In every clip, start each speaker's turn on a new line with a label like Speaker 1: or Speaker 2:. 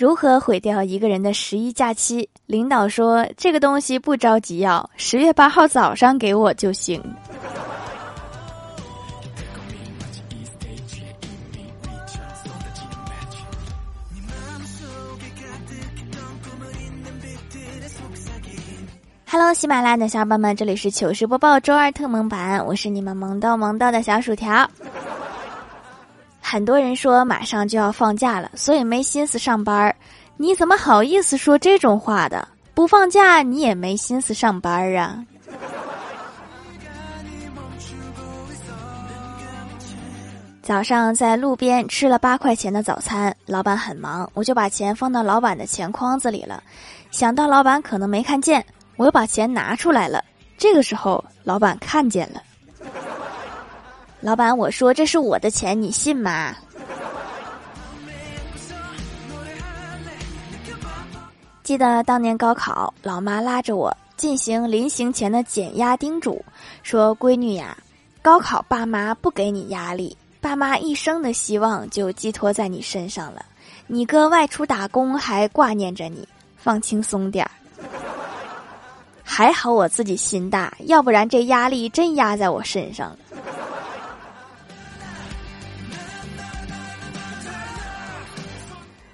Speaker 1: 如何毁掉一个人的十一假期？领导说这个东西不着急要，十月八号早上给我就行。Hello，喜马拉雅的小伙伴们，这里是糗事播报周二特萌版，我是你们萌到萌到的小薯条。很多人说马上就要放假了，所以没心思上班儿。你怎么好意思说这种话的？不放假你也没心思上班儿啊？早上在路边吃了八块钱的早餐，老板很忙，我就把钱放到老板的钱筐子里了。想到老板可能没看见，我又把钱拿出来了。这个时候，老板看见了。老板，我说这是我的钱，你信吗？记得当年高考，老妈拉着我进行临行前的减压叮嘱，说：“闺女呀，高考爸妈不给你压力，爸妈一生的希望就寄托在你身上了。你哥外出打工还挂念着你，放轻松点儿。”还好我自己心大，要不然这压力真压在我身上了。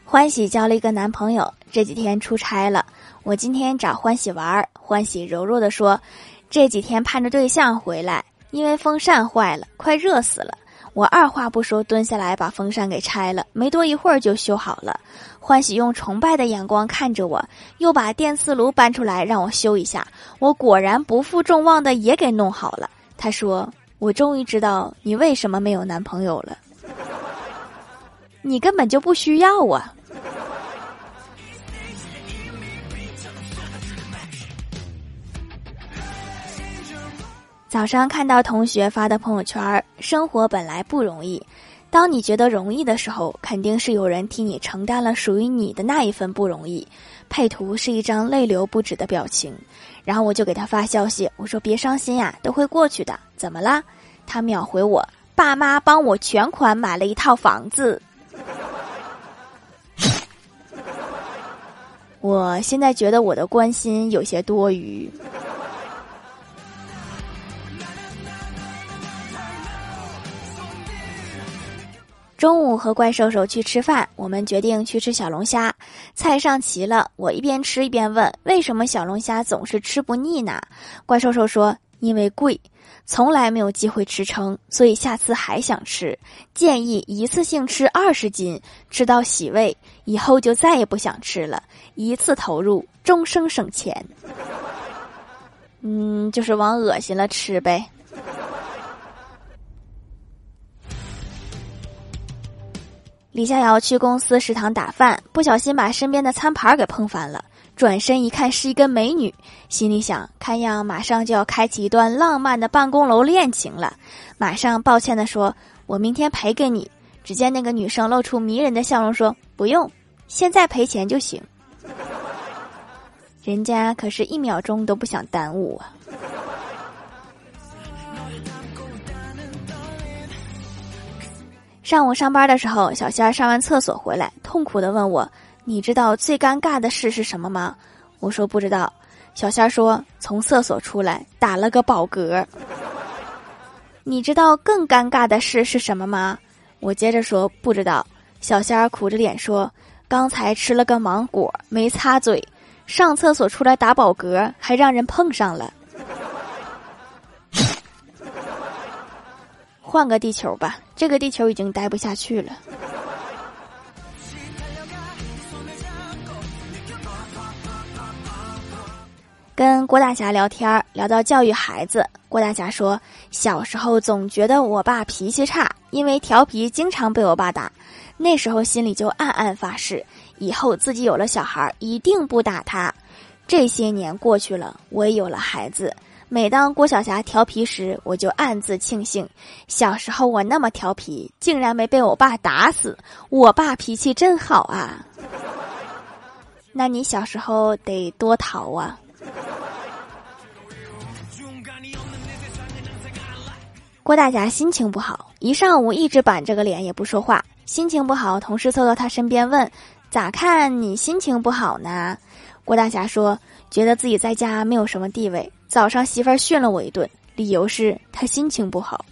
Speaker 1: 欢喜交了一个男朋友，这几天出差了。我今天找欢喜玩，欢喜柔弱的说：“这几天盼着对象回来，因为风扇坏了，快热死了。”我二话不说，蹲下来把风扇给拆了，没多一会儿就修好了。欢喜用崇拜的眼光看着我，又把电磁炉搬出来让我修一下。我果然不负众望的也给弄好了。他说：“我终于知道你为什么没有男朋友了，你根本就不需要啊。”早上看到同学发的朋友圈，生活本来不容易。当你觉得容易的时候，肯定是有人替你承担了属于你的那一份不容易。配图是一张泪流不止的表情，然后我就给他发消息，我说别伤心呀，都会过去的。怎么啦？他秒回我：爸妈帮我全款买了一套房子。我现在觉得我的关心有些多余。中午和怪兽兽去吃饭，我们决定去吃小龙虾。菜上齐了，我一边吃一边问：“为什么小龙虾总是吃不腻呢？”怪兽兽说：“因为贵，从来没有机会吃撑，所以下次还想吃。建议一次性吃二十斤，吃到洗胃，以后就再也不想吃了。一次投入，终生省钱。”嗯，就是往恶心了吃呗。李逍遥去公司食堂打饭，不小心把身边的餐盘给碰翻了。转身一看，是一个美女，心里想：看样马上就要开启一段浪漫的办公楼恋情了。马上抱歉的说：“我明天赔给你。”只见那个女生露出迷人的笑容，说：“不用，现在赔钱就行。”人家可是一秒钟都不想耽误啊。上午上班的时候，小仙儿上完厕所回来，痛苦的问我：“你知道最尴尬的事是什么吗？”我说：“不知道。”小仙儿说：“从厕所出来打了个饱嗝。”你知道更尴尬的事是什么吗？我接着说：“不知道。”小仙儿苦着脸说：“刚才吃了个芒果，没擦嘴，上厕所出来打饱嗝，还让人碰上了。”换个地球吧，这个地球已经待不下去了。跟郭大侠聊天，聊到教育孩子，郭大侠说：“小时候总觉得我爸脾气差，因为调皮，经常被我爸打。那时候心里就暗暗发誓，以后自己有了小孩，一定不打他。这些年过去了，我也有了孩子。”每当郭晓霞调皮时，我就暗自庆幸，小时候我那么调皮，竟然没被我爸打死。我爸脾气真好啊！那你小时候得多淘啊！郭大侠心情不好，一上午一直板着个脸也不说话。心情不好，同事凑到他身边问：“咋看你心情不好呢？郭大侠说：“觉得自己在家没有什么地位。早上媳妇儿训了我一顿，理由是他心情不好。”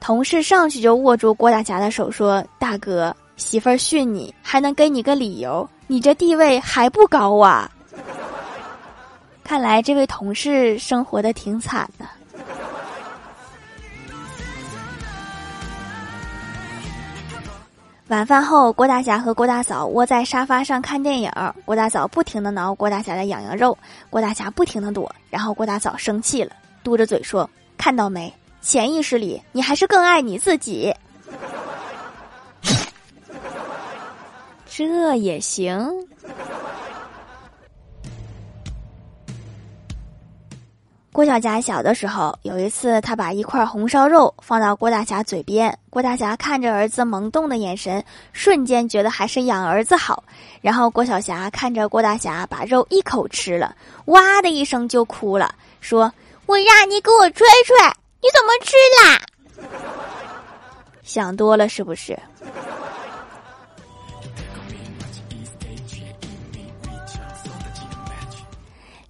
Speaker 1: 同事上去就握住郭大侠的手说：“大哥，媳妇儿训你还能给你个理由？你这地位还不高啊？”看来这位同事生活的挺惨的。晚饭后，郭大侠和郭大嫂窝在沙发上看电影。郭大嫂不停的挠郭大侠的痒痒肉，郭大侠不停的躲。然后郭大嫂生气了，嘟着嘴说：“看到没？潜意识里你还是更爱你自己。”这也行。郭小霞小的时候，有一次，她把一块红烧肉放到郭大侠嘴边，郭大侠看着儿子萌动的眼神，瞬间觉得还是养儿子好。然后郭小霞看着郭大侠把肉一口吃了，哇的一声就哭了，说：“我让你给我吹吹，你怎么吃啦？”想多了是不是？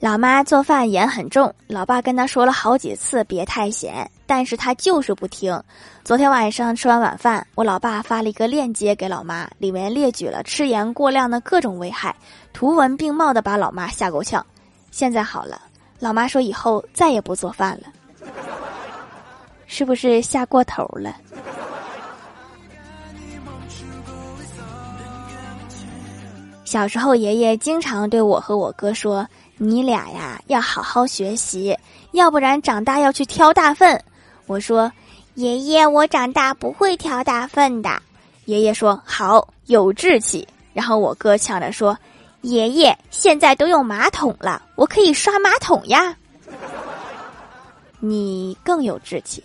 Speaker 1: 老妈做饭盐很重，老爸跟他说了好几次别太咸，但是他就是不听。昨天晚上吃完晚饭，我老爸发了一个链接给老妈，里面列举了吃盐过量的各种危害，图文并茂的把老妈吓够呛。现在好了，老妈说以后再也不做饭了，是不是吓过头了？小时候，爷爷经常对我和我哥说。你俩呀，要好好学习，要不然长大要去挑大粪。我说：“爷爷，我长大不会挑大粪的。”爷爷说：“好，有志气。”然后我哥抢着说：“爷爷，现在都有马桶了，我可以刷马桶呀。”你更有志气。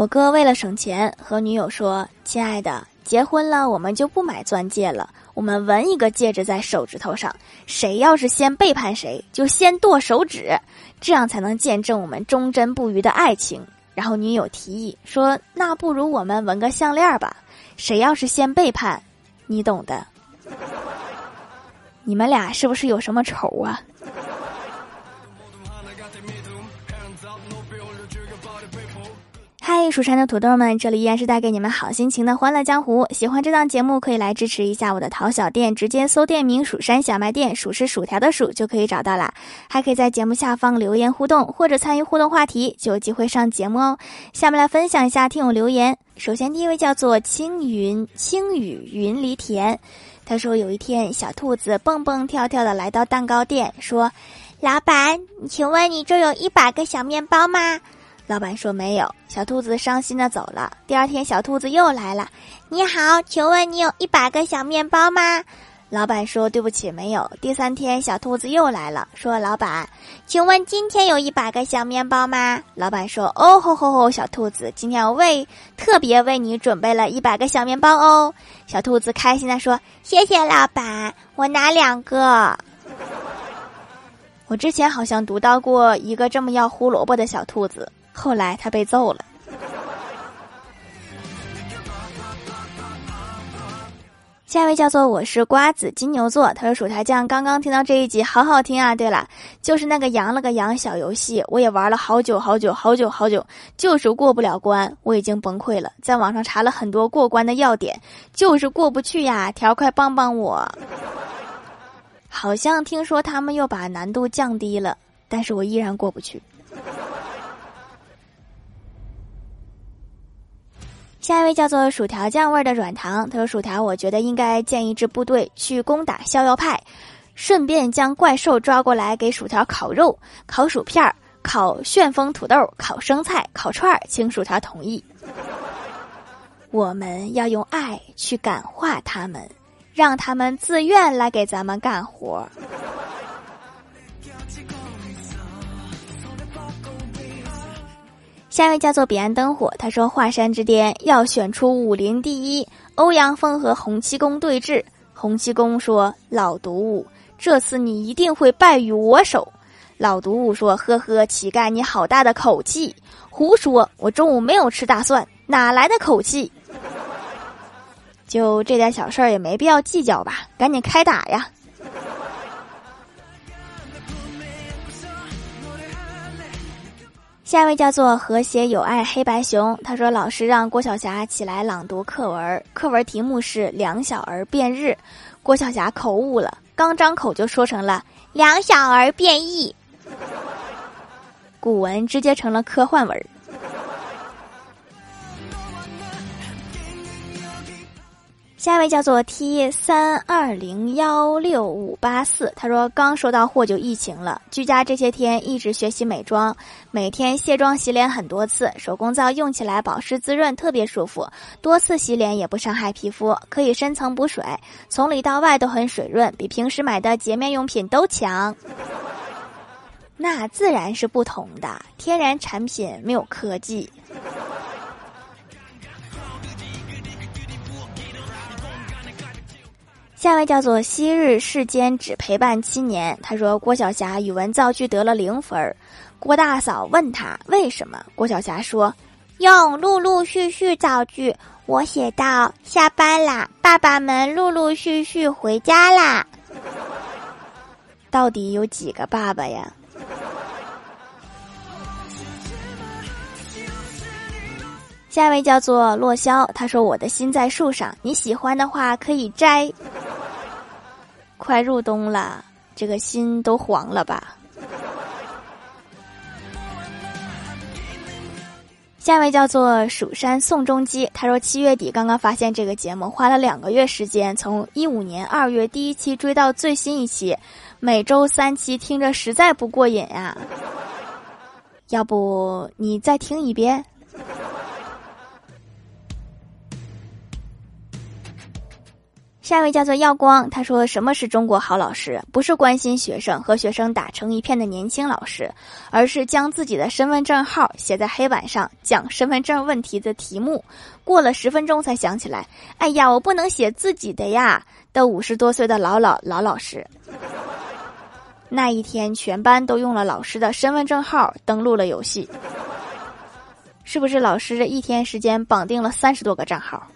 Speaker 1: 我哥为了省钱，和女友说：“亲爱的。”结婚了，我们就不买钻戒了。我们纹一个戒指在手指头上，谁要是先背叛谁，就先剁手指，这样才能见证我们忠贞不渝的爱情。然后女友提议说：“那不如我们纹个项链吧？谁要是先背叛，你懂的。你们俩是不是有什么仇啊？”嗨，蜀山的土豆们，这里依然是带给你们好心情的欢乐江湖。喜欢这档节目，可以来支持一下我的淘小店，直接搜店名“蜀山小卖店”，数是薯条的数就可以找到啦。还可以在节目下方留言互动，或者参与互动话题，就有机会上节目哦。下面来分享一下听友留言。首先第一位叫做青云青雨云离田，他说有一天小兔子蹦蹦跳跳的来到蛋糕店，说：“老板，请问你这有一百个小面包吗？”老板说没有，小兔子伤心的走了。第二天，小兔子又来了。你好，请问你有一百个小面包吗？老板说对不起，没有。第三天，小兔子又来了，说老板，请问今天有一百个小面包吗？老板说哦吼吼吼，小兔子，今天我为特别为你准备了一百个小面包哦。小兔子开心的说谢谢老板，我拿两个。我之前好像读到过一个这么要胡萝卜的小兔子。后来他被揍了。下一位叫做我是瓜子金牛座，他说薯条酱刚刚听到这一集，好好听啊！对了，就是那个羊了个羊小游戏，我也玩了好久好久好久好久，就是过不了关，我已经崩溃了。在网上查了很多过关的要点，就是过不去呀！条快帮帮我！好像听说他们又把难度降低了，但是我依然过不去。下一位叫做薯条酱味的软糖，他说：“薯条，我觉得应该建一支部队去攻打逍遥派，顺便将怪兽抓过来给薯条烤肉、烤薯片、烤旋风土豆、烤生菜、烤串儿，请薯条同意。我们要用爱去感化他们，让他们自愿来给咱们干活。”下一位叫做彼岸灯火，他说：“华山之巅要选出武林第一，欧阳锋和洪七公对峙。洪七公说：‘老毒物，这次你一定会败于我手。’老毒物说：“呵呵，乞丐你好大的口气！胡说，我中午没有吃大蒜，哪来的口气？就这点小事儿也没必要计较吧，赶紧开打呀！”下一位叫做和谐友爱黑白熊，他说：“老师让郭晓霞起来朗读课文，课文题目是《两小儿辩日》，郭晓霞口误了，刚张口就说成了‘两小儿变异’，古文直接成了科幻文儿。”下一位叫做 T 三二零幺六五八四，他说刚收到货就疫情了，居家这些天一直学习美妆，每天卸妆洗脸很多次，手工皂用起来保湿滋润，特别舒服，多次洗脸也不伤害皮肤，可以深层补水，从里到外都很水润，比平时买的洁面用品都强。那自然是不同的，天然产品没有科技。下位叫做昔日世间只陪伴七年。他说郭晓霞语文造句得了零分儿，郭大嫂问他为什么？郭晓霞说：“用陆陆续续造句，我写到下班啦，爸爸们陆陆续续回家啦。到底有几个爸爸呀？”下一位叫做洛霄，他说：“我的心在树上，你喜欢的话可以摘。”快入冬了，这个心都黄了吧？下一位叫做蜀山宋仲基，他说七月底刚刚发现这个节目，花了两个月时间，从一五年二月第一期追到最新一期，每周三期，听着实在不过瘾呀。要不你再听一遍？下一位叫做耀光，他说：“什么是中国好老师？不是关心学生和学生打成一片的年轻老师，而是将自己的身份证号写在黑板上，讲身份证问题的题目，过了十分钟才想起来，哎呀，我不能写自己的呀！的五十多岁的老老老老师。那一天，全班都用了老师的身份证号登录了游戏，是不是？老师这一天时间绑定了三十多个账号。”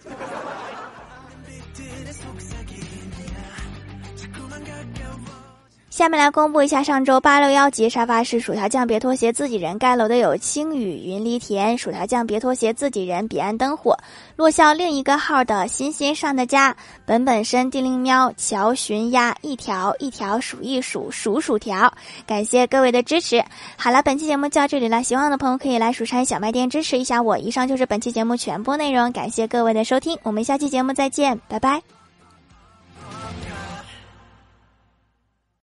Speaker 1: 下面来公布一下上周八六幺级沙发是薯条酱别拖鞋自己人盖楼的有青雨云离田薯条酱别拖鞋自己人彼岸灯火落笑另一个号的欣欣上的家本本身地灵喵乔寻鸭一条一条数一数数薯条感谢各位的支持。好了，本期节目就到这里了，喜欢的朋友可以来蜀山小卖店支持一下我。以上就是本期节目全部内容，感谢各位的收听，我们下期节目再见，拜拜。